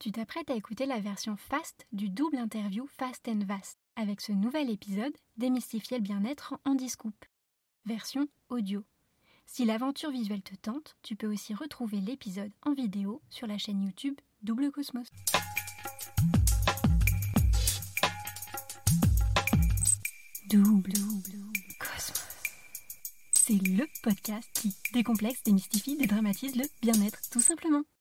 Tu t'apprêtes à écouter la version fast du double interview Fast and Vast avec ce nouvel épisode Démystifier le bien-être en Discoup. Version audio. Si l'aventure visuelle te tente, tu peux aussi retrouver l'épisode en vidéo sur la chaîne YouTube Double Cosmos. Double Cosmos. C'est le podcast qui décomplexe, démystifie, dédramatise le bien-être, tout simplement.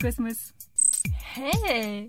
Cosmos. Hey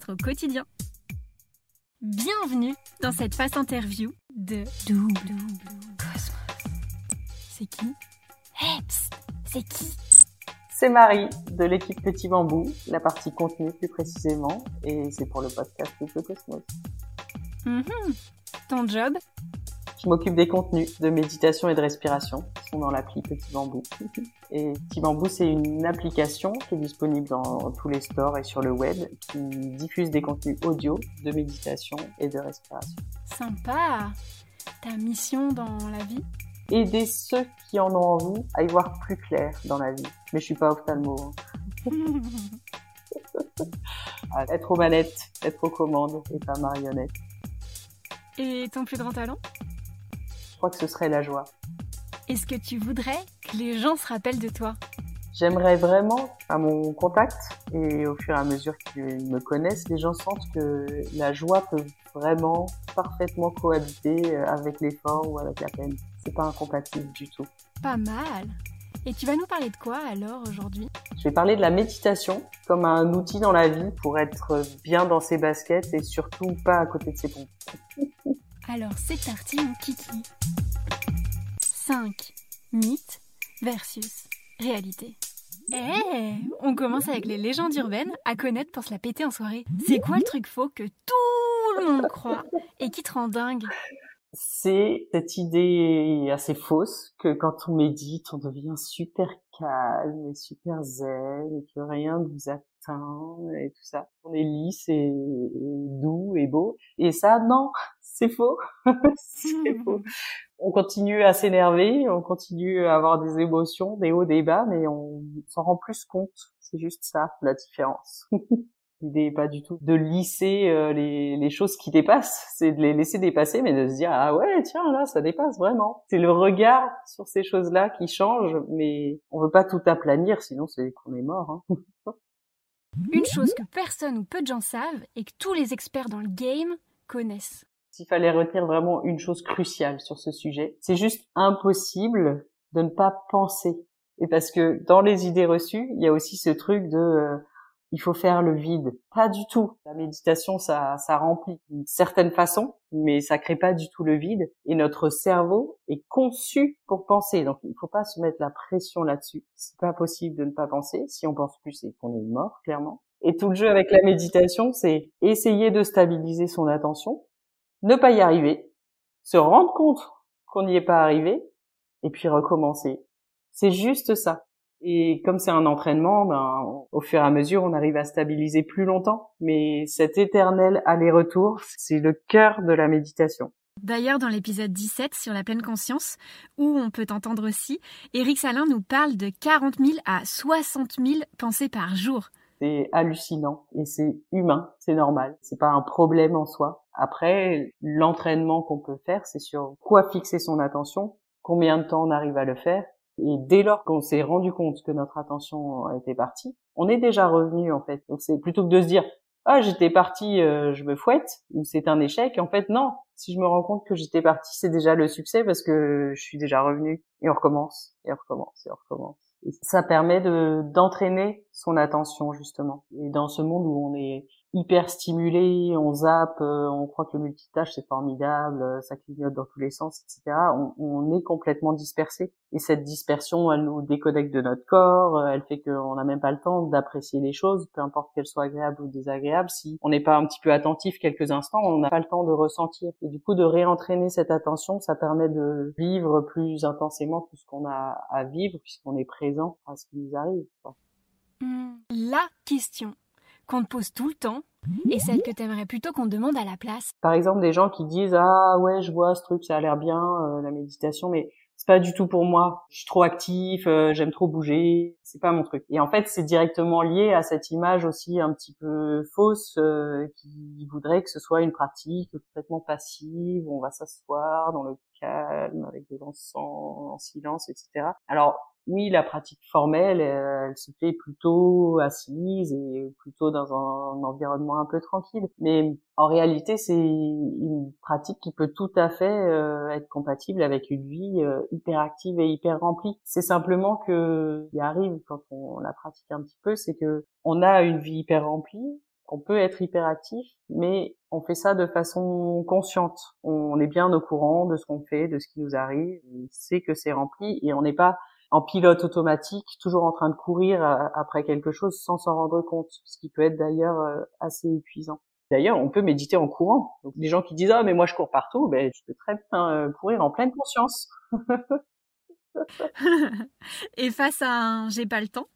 au quotidien. Bienvenue dans cette face interview de Double Cosmos. C'est qui? Heps, c'est qui? C'est Marie de l'équipe Petit Bambou, la partie contenu plus précisément, et c'est pour le podcast Double Cosmos. Mhm. Ton job? Je m'occupe des contenus de méditation et de respiration qui sont dans l'appli Petit Bambou. Et Petit Bambou, c'est une application qui est disponible dans tous les stores et sur le web qui diffuse des contenus audio de méditation et de respiration. Sympa Ta mission dans la vie? Aider ceux qui en ont envie à y voir plus clair dans la vie. Mais je suis pas ophtalmo. Hein. être aux manettes, être aux commandes et pas marionnette. Et ton plus grand talent? Crois que ce serait la joie. Est-ce que tu voudrais que les gens se rappellent de toi? J'aimerais vraiment, à mon contact et au fur et à mesure qu'ils me connaissent, les gens sentent que la joie peut vraiment parfaitement cohabiter avec l'effort ou avec la peine. C'est pas incompatible du tout. Pas mal. Et tu vas nous parler de quoi alors aujourd'hui? Je vais parler de la méditation comme un outil dans la vie pour être bien dans ses baskets et surtout pas à côté de ses pompes. Alors c'est parti mon kiki. 5 mythes versus réalité. Eh, on commence avec les légendes urbaines à connaître pour se la péter en soirée. C'est quoi le truc faux que tout le monde croit et qui te rend dingue C'est cette idée assez fausse que quand on médite, on devient super calme et super zen et que rien ne vous atteint et tout ça. On est lisse et doux et beau. Et ça, non, c'est faux. c'est faux. On continue à s'énerver, on continue à avoir des émotions, des hauts, des bas, mais on s'en rend plus compte. C'est juste ça, la différence. L'idée n'est pas du tout de lisser euh, les, les, choses qui dépassent, c'est de les laisser dépasser, mais de se dire ah ouais tiens là ça dépasse vraiment. C'est le regard sur ces choses-là qui change, mais on veut pas tout aplanir, sinon c'est qu'on est mort. Hein. Une chose que personne ou peu de gens savent et que tous les experts dans le game connaissent. S'il fallait retenir vraiment une chose cruciale sur ce sujet, c'est juste impossible de ne pas penser. Et parce que dans les idées reçues, il y a aussi ce truc de euh, il faut faire le vide. Pas du tout. La méditation, ça, ça remplit d'une certaine façon, mais ça crée pas du tout le vide. Et notre cerveau est conçu pour penser. Donc, il faut pas se mettre la pression là-dessus. C'est pas possible de ne pas penser. Si on pense plus, c'est qu'on est mort, clairement. Et tout le jeu avec la méditation, c'est essayer de stabiliser son attention ne pas y arriver, se rendre compte qu'on n'y est pas arrivé, et puis recommencer. C'est juste ça. Et comme c'est un entraînement, ben, au fur et à mesure, on arrive à stabiliser plus longtemps. Mais cet éternel aller-retour, c'est le cœur de la méditation. D'ailleurs, dans l'épisode 17 sur la pleine conscience, où on peut entendre aussi, Eric Salin nous parle de 40 000 à 60 000 pensées par jour. C'est hallucinant et c'est humain, c'est normal. C'est pas un problème en soi. Après, l'entraînement qu'on peut faire, c'est sur quoi fixer son attention, combien de temps on arrive à le faire. Et dès lors qu'on s'est rendu compte que notre attention était partie, on est déjà revenu en fait. Donc c'est plutôt que de se dire ah j'étais parti, euh, je me fouette ou c'est un échec. En fait non, si je me rends compte que j'étais parti, c'est déjà le succès parce que je suis déjà revenu et on recommence et on recommence et on recommence. Ça permet de d'entraîner son attention justement. Et dans ce monde où on est hyper stimulé, on zappe, euh, on croit que le multitâche c'est formidable, euh, ça clignote dans tous les sens, etc. On, on, est complètement dispersé. Et cette dispersion, elle nous déconnecte de notre corps, euh, elle fait qu'on n'a même pas le temps d'apprécier les choses, peu importe qu'elles soient agréables ou désagréables. Si on n'est pas un petit peu attentif quelques instants, on n'a pas le temps de ressentir. Et du coup, de réentraîner cette attention, ça permet de vivre plus intensément tout ce qu'on a à vivre, puisqu'on est présent à ce qui nous arrive. Mmh. La question qu'on te pose tout le temps et celle que t'aimerais plutôt qu'on te demande à la place Par exemple, des gens qui disent ah ouais je vois ce truc, ça a l'air bien euh, la méditation, mais c'est pas du tout pour moi. Je suis trop actif, euh, j'aime trop bouger, c'est pas mon truc. Et en fait, c'est directement lié à cette image aussi un petit peu fausse euh, qui voudrait que ce soit une pratique complètement passive, où on va s'asseoir dans le calme avec de l'encens en silence, etc. Alors oui, la pratique formelle, euh, elle, se fait plutôt assise et plutôt dans un, environnement un peu tranquille. Mais en réalité, c'est une pratique qui peut tout à fait euh, être compatible avec une vie euh, hyper active et hyper remplie. C'est simplement que il arrive quand on la pratique un petit peu, c'est que on a une vie hyper remplie, on peut être hyper actif, mais on fait ça de façon consciente. On est bien au courant de ce qu'on fait, de ce qui nous arrive, on sait que c'est rempli et on n'est pas en pilote automatique, toujours en train de courir euh, après quelque chose sans s'en rendre compte, ce qui peut être d'ailleurs euh, assez épuisant. D'ailleurs, on peut méditer en courant. Donc, les gens qui disent ah mais moi je cours partout, ben je peux très bien euh, courir en pleine conscience. Et face à un j'ai pas le temps,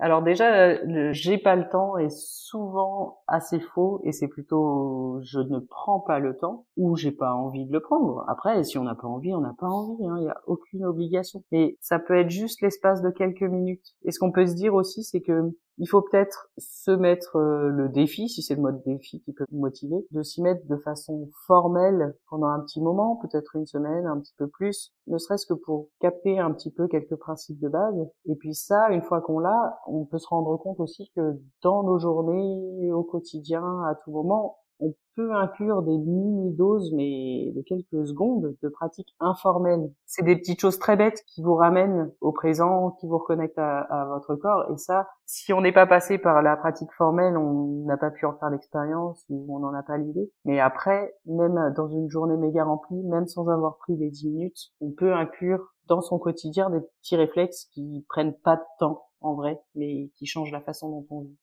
alors déjà, le j'ai pas le temps est souvent assez faux et c'est plutôt je ne prends pas le temps ou j'ai pas envie de le prendre. Après, si on n'a pas envie, on n'a pas envie. Hein. Il n'y a aucune obligation. Mais ça peut être juste l'espace de quelques minutes. Et ce qu'on peut se dire aussi, c'est que il faut peut-être se mettre euh, le défi, si c'est le mode défi qui peut vous motiver, de s'y mettre de façon formelle pendant un petit moment, peut-être une semaine, un petit peu plus, ne serait-ce que pour capter un petit peu quelques principes de base. Et puis ça, une fois qu'on l'a, on peut se rendre compte aussi que dans nos journées, au quotidien, à tout moment, on peut inclure des mini-doses, mais de quelques secondes, de pratiques informelles. C'est des petites choses très bêtes qui vous ramènent au présent, qui vous reconnectent à, votre corps. Et ça, si on n'est pas passé par la pratique formelle, on n'a pas pu en faire l'expérience ou on n'en a pas l'idée. Mais après, même dans une journée méga remplie, même sans avoir pris les 10 minutes, on peut inclure dans son quotidien des petits réflexes qui prennent pas de temps en vrai, mais qui changent la façon dont on vit.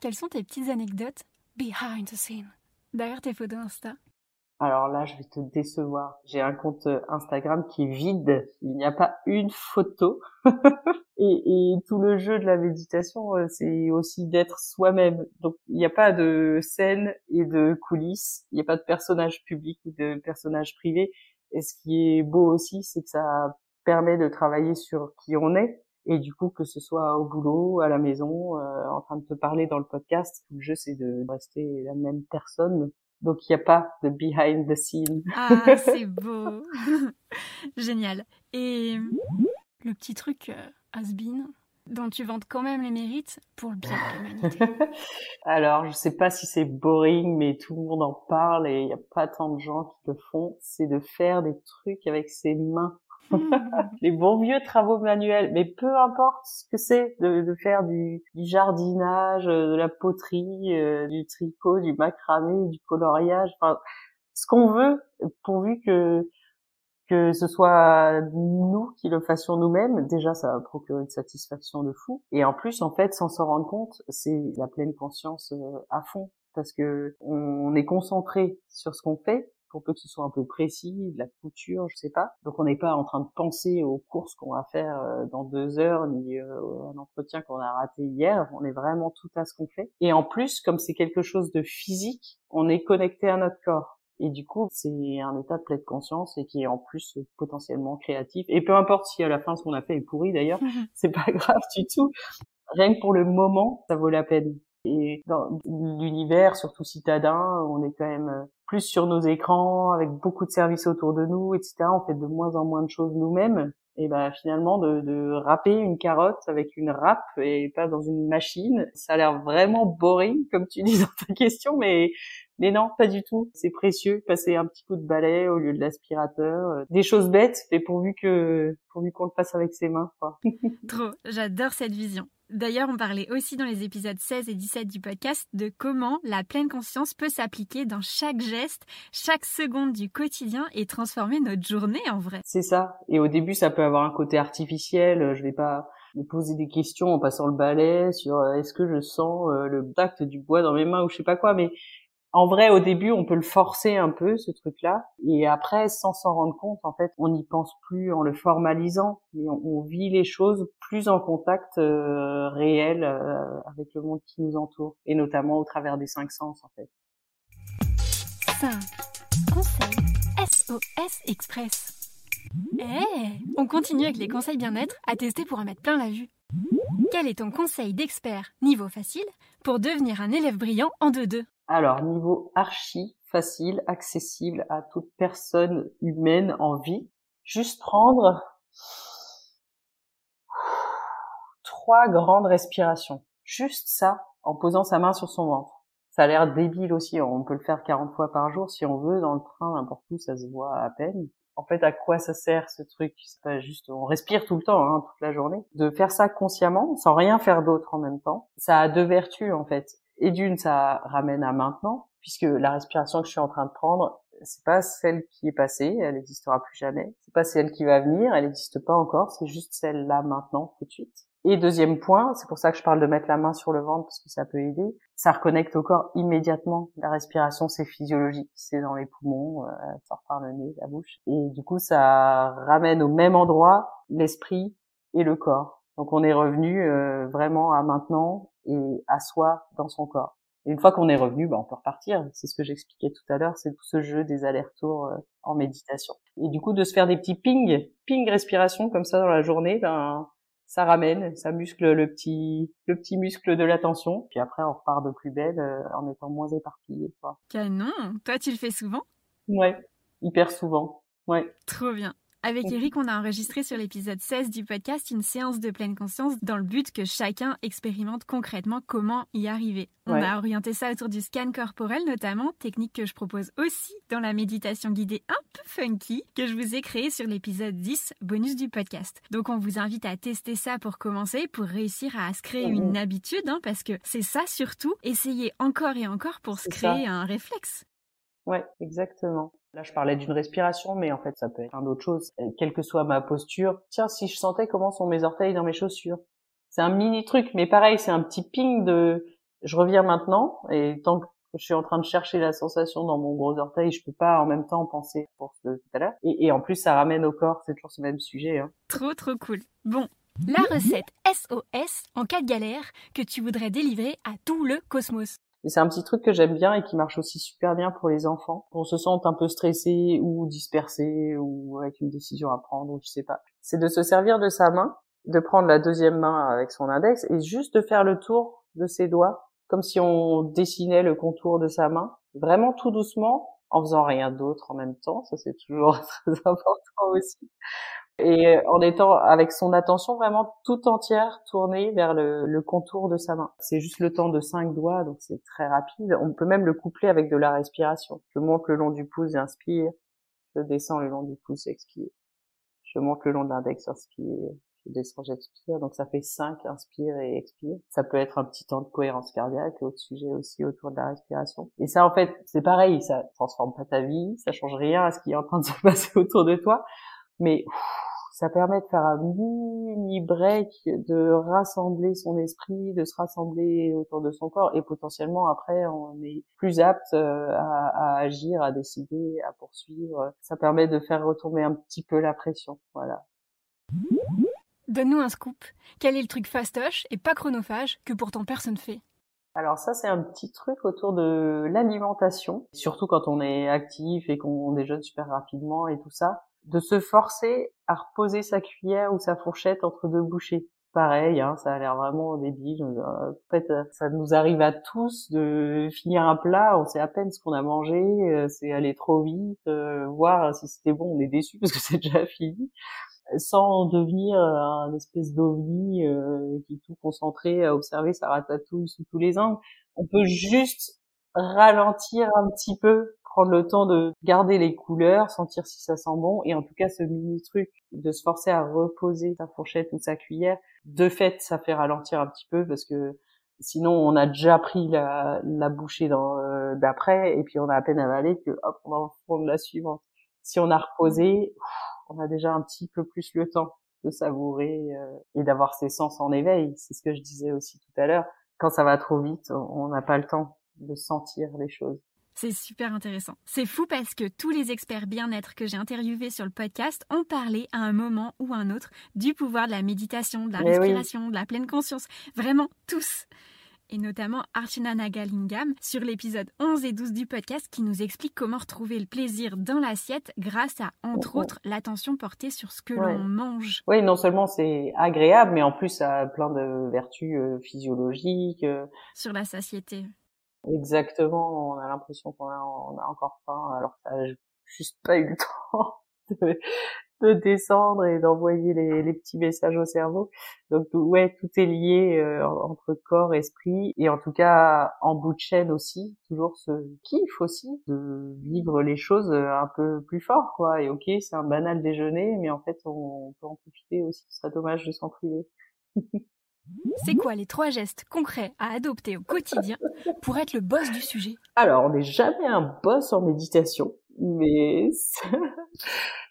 Quelles sont tes petites anecdotes behind the scene. Derrière tes photos Insta. Alors là, je vais te décevoir. J'ai un compte euh, Instagram qui est vide. Il n'y a pas une photo. et, et, tout le jeu de la méditation, euh, c'est aussi d'être soi-même. Donc, il n'y a pas de scène et de coulisses. Il n'y a pas de personnage public ou de personnage privé. Et ce qui est beau aussi, c'est que ça permet de travailler sur qui on est et du coup, que ce soit au boulot, à la maison, euh, en train de te parler dans le podcast, le jeu c'est de rester la même personne. Donc il n'y a pas de behind the scene. Ah, c'est beau. Génial. Et le petit truc euh, has-been dont tu vantes quand même les mérites pour le bien de l'humanité. Alors, je sais pas si c'est boring, mais tout le monde en parle et il n'y a pas tant de gens qui le font. C'est de faire des trucs avec ses mains. les bons vieux travaux manuels, mais peu importe ce que c'est de, de, faire du, du, jardinage, euh, de la poterie, euh, du tricot, du macramé, du coloriage, enfin ce qu'on veut, pourvu que que ce soit nous qui le fassions nous-mêmes, déjà ça va procurer une satisfaction de fou. Et en plus, en fait, sans s'en rendre compte, c'est la pleine conscience euh, à fond parce que on est concentré sur ce qu'on fait pour peu que ce soit un peu précis, de la couture, je sais pas. Donc on n'est pas en train de penser aux courses qu'on va faire euh, dans deux heures, ni euh, un entretien qu'on a raté hier. On est vraiment tout à ce qu'on fait. Et en plus, comme c'est quelque chose de physique, on est connecté à notre corps. Et du coup, c'est un état de pleine conscience et qui est en plus potentiellement créatif. Et peu importe si à la fin ce qu'on a fait est pourri d'ailleurs, c'est pas grave du tout. Rien que pour le moment, ça vaut la peine. Et dans l'univers, surtout citadin, on est quand même euh, plus sur nos écrans, avec beaucoup de services autour de nous, etc. On fait de moins en moins de choses nous-mêmes. et ben finalement de, de râper une carotte avec une râpe et pas dans une machine, ça a l'air vraiment boring comme tu dis dans ta question, mais mais non, pas du tout. C'est précieux. Passer un petit coup de balai au lieu de l'aspirateur, euh, des choses bêtes, mais pourvu que pourvu qu'on le fasse avec ses mains. Quoi. Trop, j'adore cette vision. D'ailleurs, on parlait aussi dans les épisodes 16 et 17 du podcast de comment la pleine conscience peut s'appliquer dans chaque geste, chaque seconde du quotidien et transformer notre journée en vrai. C'est ça. Et au début, ça peut avoir un côté artificiel. Je vais pas me poser des questions en passant le balai sur euh, est-ce que je sens euh, le tact du bois dans mes mains ou je sais pas quoi, mais en vrai, au début, on peut le forcer un peu, ce truc-là, et après, sans s'en rendre compte, en fait, on n'y pense plus en le formalisant, mais on, vit les choses plus en contact euh, réel euh, avec le monde qui nous entoure, et notamment au travers des cinq sens, en fait. 5. Conseil SOS Express. Eh, on continue avec les conseils bien-être à tester pour en mettre plein la vue. Quel est ton conseil d'expert niveau facile pour devenir un élève brillant en 2-2 alors, niveau archi, facile, accessible à toute personne humaine en vie. Juste prendre trois grandes respirations. Juste ça, en posant sa main sur son ventre. Ça a l'air débile aussi, on peut le faire 40 fois par jour si on veut, dans le train, n'importe où, ça se voit à peine. En fait, à quoi ça sert ce truc? C'est pas juste, on respire tout le temps, hein, toute la journée. De faire ça consciemment, sans rien faire d'autre en même temps, ça a deux vertus en fait. Et d'une, ça ramène à maintenant, puisque la respiration que je suis en train de prendre, c'est pas celle qui est passée, elle n'existera plus jamais. C'est pas celle qui va venir, elle n'existe pas encore, c'est juste celle-là maintenant, tout de suite. Et deuxième point, c'est pour ça que je parle de mettre la main sur le ventre parce que ça peut aider. Ça reconnecte au corps immédiatement. La respiration, c'est physiologique, c'est dans les poumons, euh, sort par le nez, la bouche. Et du coup, ça ramène au même endroit l'esprit et le corps. Donc on est revenu euh, vraiment à maintenant et à soi dans son corps. Et une fois qu'on est revenu, bah, on peut repartir. C'est ce que j'expliquais tout à l'heure, c'est tout ce jeu des allers-retours euh, en méditation. Et du coup, de se faire des petits ping, ping respiration comme ça dans la journée, ben ça ramène, ça muscle le petit, le petit muscle de l'attention. Puis après, on repart de plus belle euh, en étant moins éparpillé. Quoi. Canon. Toi, tu le fais souvent? Ouais, hyper souvent. Ouais. Trop bien. Avec Eric, on a enregistré sur l'épisode 16 du podcast une séance de pleine conscience dans le but que chacun expérimente concrètement comment y arriver. On a orienté ça autour du scan corporel notamment, technique que je propose aussi dans la méditation guidée un peu funky que je vous ai créée sur l'épisode 10 bonus du podcast. Donc on vous invite à tester ça pour commencer, pour réussir à se créer une habitude, hein, parce que c'est ça surtout, essayer encore et encore pour se créer un réflexe. Ouais, exactement. Là, je parlais d'une respiration, mais en fait, ça peut être plein d'autres choses. Quelle que soit ma posture. Tiens, si je sentais comment sont mes orteils dans mes chaussures. C'est un mini truc, mais pareil, c'est un petit ping de je reviens maintenant, et tant que je suis en train de chercher la sensation dans mon gros orteil, je peux pas en même temps penser pour ce tout à l'heure. Et, en plus, ça ramène au corps, c'est toujours ce même sujet. Hein. Trop, trop cool. Bon, la recette SOS en cas de galère que tu voudrais délivrer à tout le cosmos. Et c'est un petit truc que j'aime bien et qui marche aussi super bien pour les enfants. On se sent un peu stressé ou dispersé ou avec une décision à prendre ou je sais pas. C'est de se servir de sa main, de prendre la deuxième main avec son index et juste de faire le tour de ses doigts comme si on dessinait le contour de sa main, vraiment tout doucement en faisant rien d'autre en même temps. Ça c'est toujours très important aussi et euh, en étant avec son attention vraiment tout entière tournée vers le, contour de sa main. C'est juste le temps de cinq doigts, donc c'est très rapide. On peut même le coupler avec de la respiration. Je monte le long du pouce, j'inspire. Je descends le long du pouce, expire. Je monte le long de l'index, inspire. Je descends, j'expire. Donc ça fait cinq, inspire et expire. Ça peut être un petit temps de cohérence cardiaque, autre sujet aussi autour de la respiration. Et ça, en fait, c'est pareil, ça transforme pas ta vie, ça change rien à ce qui est en train de se passer autour de toi. Mais ça permet de faire un mini break, de rassembler son esprit, de se rassembler autour de son corps et potentiellement après on est plus apte euh, à, agir, à décider, à poursuivre. Ça permet de faire retomber un petit peu la pression. Voilà. Donne-nous un scoop. Quel est le truc fastoche et pas chronophage que pourtant personne fait? Alors ça, c'est un petit truc autour de l'alimentation, surtout quand on est actif et qu'on déjeune super rapidement et tout ça de se forcer à reposer sa cuillère ou sa fourchette entre deux bouchées. Pareil, hein, ça a l'air vraiment débile. Euh, en fait, euh, ça nous arrive à tous de finir un plat, on sait à peine ce qu'on a mangé, euh, c'est aller trop vite, voir si c'était bon, on est déçu parce que c'est déjà fini. sans devenir un espèce d'ovni euh, qui est tout concentré à observer sa ratatouille sous tous les angles. On peut juste ralentir un petit peu, prendre le temps de garder les couleurs, sentir si ça sent bon, et en tout cas ce mini truc de se forcer à reposer sa fourchette ou sa cuillère, de fait ça fait ralentir un petit peu parce que sinon on a déjà pris la, bouchée euh, d'après et puis on a à peine avalé que hop on va prendre la suivante. Si on a reposé, on a déjà un petit peu plus le temps de savourer euh, et d'avoir ses sens en éveil. C'est ce que je disais aussi tout à l'heure. Quand ça va trop vite, on n'a pas le temps de sentir les choses. C'est super intéressant. C'est fou parce que tous les experts bien-être que j'ai interviewés sur le podcast ont parlé à un moment ou un autre du pouvoir de la méditation, de la eh respiration, de la pleine conscience. Vraiment tous et notamment Archana Nagalingam sur l'épisode 11 et 12 du podcast qui nous explique comment retrouver le plaisir dans l'assiette grâce à, entre autres, l'attention portée sur ce que l'on mange. Oui, non seulement c'est agréable, mais en plus ça a plein de vertus euh, physiologiques. Euh. Sur la satiété. Exactement, on a l'impression qu'on a, a, encore faim alors que ça n'a juste pas eu le temps de, de descendre et d'envoyer les, les, petits messages au cerveau. Donc ouais, tout est lié euh, entre corps, esprit et en tout cas en bout de chaîne aussi, toujours ce kiff aussi de vivre les choses euh, un peu plus fort quoi. Et ok, c'est un banal déjeuner, mais en fait on, peut en profiter aussi. Ce serait dommage de s'en priver. C'est quoi les trois gestes concrets à adopter au quotidien pour être le boss du sujet? Alors, on n'est jamais un boss en méditation, mais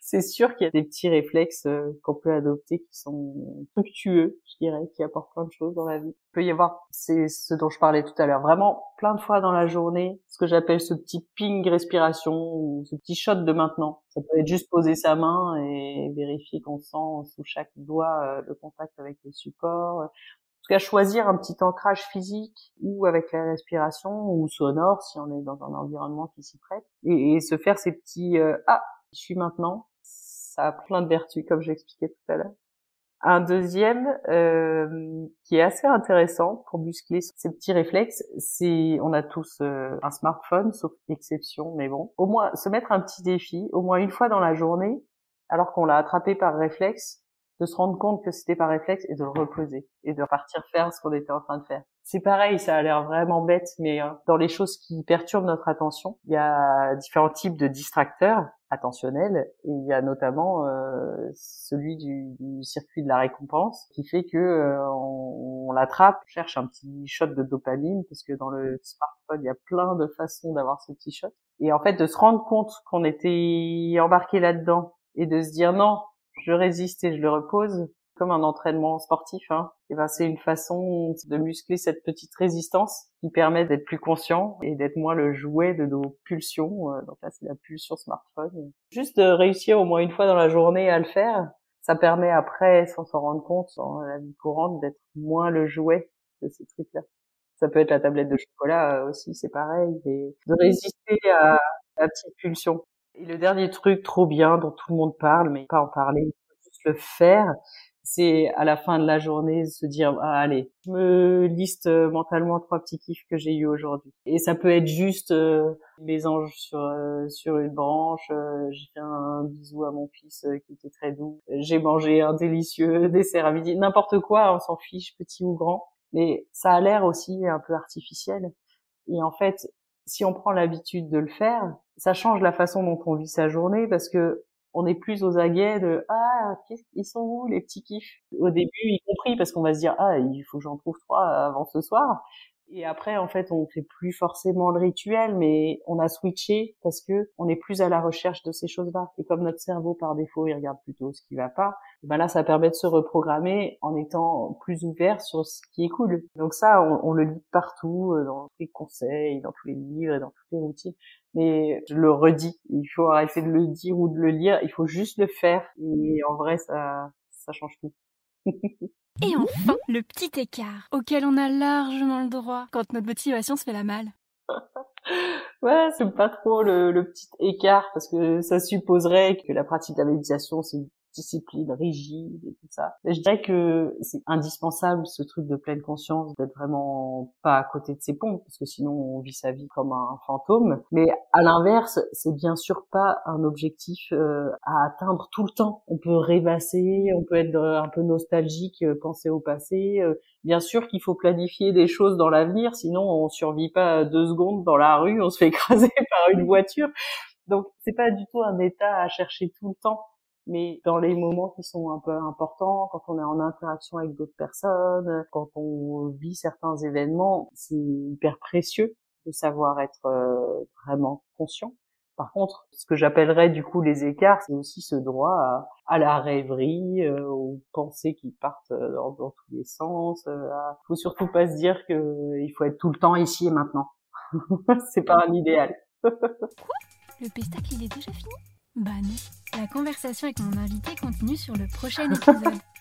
c'est sûr qu'il y a des petits réflexes euh, qu'on peut adopter qui sont fructueux, je dirais, qui apportent plein de choses dans la vie. Il peut y avoir, c'est ce dont je parlais tout à l'heure, vraiment plein de fois dans la journée, ce que j'appelle ce petit ping respiration ou ce petit shot de maintenant. Ça peut être juste poser sa main et vérifier qu'on sent sous chaque doigt euh, le contact avec le support. Tout cas, choisir un petit ancrage physique ou avec la respiration ou sonore si on est dans un environnement qui s'y prête et, se faire ces petits euh, ah je suis maintenant ça a plein de vertus, comme j'expliquais tout à l'heure. Un deuxième euh, qui est assez intéressant pour muscler ces petits réflexes, c'est on a tous euh, un smartphone, sauf exception, mais bon, au moins se mettre un petit défi, au moins une fois dans la journée, alors qu'on l'a attrapé par réflexe, de se rendre compte que c'était par réflexe et de le reposer et de repartir faire ce qu'on était en train de faire. C'est pareil, ça a l'air vraiment bête, mais euh, dans les choses qui perturbent notre attention, il y a différents types de distracteurs attentionnels et il y a notamment euh, celui du, du, circuit de la récompense qui fait que euh, on, on l'attrape, cherche un petit shot de dopamine parce que dans le smartphone il y a plein de façons d'avoir ce petit shot et en fait de se rendre compte qu'on était embarqué là-dedans et de se dire non je résiste et je le repose comme un entraînement sportif. Hein. Et ben c'est une façon de muscler cette petite résistance qui permet d'être plus conscient et d'être moins le jouet de nos pulsions. Euh, donc là c'est la pulsion smartphone. Juste de réussir au moins une fois dans la journée à le faire, ça permet après, sans s'en rendre compte, dans la vie courante, d'être moins le jouet de ces trucs-là. Ça peut être la tablette de chocolat euh, aussi, c'est pareil, et de résister à la petite pulsion. Et le dernier truc trop bien dont tout le monde parle, mais pas en parler, juste le faire, c'est à la fin de la journée se dire ah, allez, je me liste euh, mentalement trois petits kiffs que j'ai eu aujourd'hui. Et ça peut être juste euh, les anges sur euh, sur une branche, j'ai fait un bisou à mon fils qui était très doux, j'ai mangé un délicieux dessert à midi, n'importe quoi, on s'en fiche petit ou grand, mais ça a l'air aussi un peu artificiel. Et en fait, si on prend l'habitude de le faire, ça change la façon dont on vit sa journée parce que on est plus aux aguets de ah ils sont où les petits kiffs? Au début y compris parce qu'on va se dire ah il faut que j'en trouve trois avant ce soir et après, en fait, on fait plus forcément le rituel, mais on a switché parce que on est plus à la recherche de ces choses-là. Et comme notre cerveau, par défaut, il regarde plutôt ce qui va pas, ben là, ça permet de se reprogrammer en étant plus ouvert sur ce qui est cool. Donc ça, on, le lit partout, euh, dans tous les conseils, dans tous les livres et dans toutes les routines. Mais je le redis, il faut arrêter de le dire ou de le lire, il faut juste le faire. Et en vrai, ça, ça change tout. Et enfin, le petit écart auquel on a largement le droit quand notre motivation se fait la malle. ouais, c'est pas trop le, petit écart parce que ça supposerait que la pratique de la méditation c'est discipline rigide et tout ça. je dirais que c'est indispensable ce truc de pleine conscience d'être vraiment pas à côté de ses pompes parce que sinon on vit sa vie comme un fantôme. Mais à l'inverse, c'est bien sûr pas un objectif euh, à atteindre tout le temps. On peut rêvasser, on peut être un peu nostalgique, euh, penser au passé. Euh, bien sûr qu'il faut planifier des choses dans l'avenir, sinon on survit pas deux secondes dans la rue, on se fait écraser par une voiture. Donc c'est pas du tout un état à chercher tout le temps mais dans les moments qui sont un peu importants, quand on est en interaction avec d'autres personnes, quand on vit certains événements, c'est hyper précieux de savoir être euh, vraiment conscient. Par contre, ce que j'appellerais du coup les écarts, c'est aussi ce droit à, la rêverie, euh, aux pensées qui partent euh, dans, tous les sens. Il faut surtout pas se dire qu'il faut être tout le temps ici et maintenant. c'est pas un idéal. Quoi? Le pestacle, il est déjà fini? Bah non. La conversation avec mon invité continue sur le prochain épisode.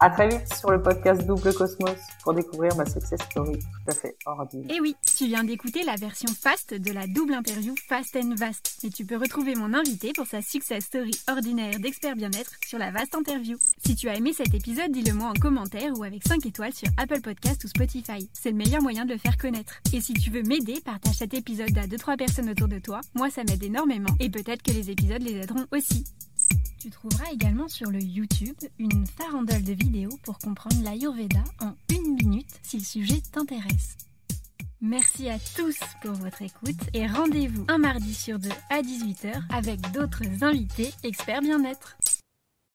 À très vite sur le podcast Double Cosmos pour découvrir ma success story tout à fait ordinaire. Et oui, tu viens d'écouter la version fast de la double interview Fast and Vast. Et tu peux retrouver mon invité pour sa success story ordinaire d'expert bien-être sur la Vast Interview. Si tu as aimé cet épisode, dis-le moi en commentaire ou avec 5 étoiles sur Apple Podcast ou Spotify. C'est le meilleur moyen de le faire connaître. Et si tu veux m'aider, partage cet épisode à 2-3 personnes autour de toi. Moi, ça m'aide énormément. Et peut-être que les épisodes les aideront aussi. Tu trouveras également sur le YouTube une farandole de vidéos pour comprendre l'Ayurveda en une minute si le sujet t'intéresse. Merci à tous pour votre écoute et rendez-vous un mardi sur deux à 18h avec d'autres invités experts bien-être.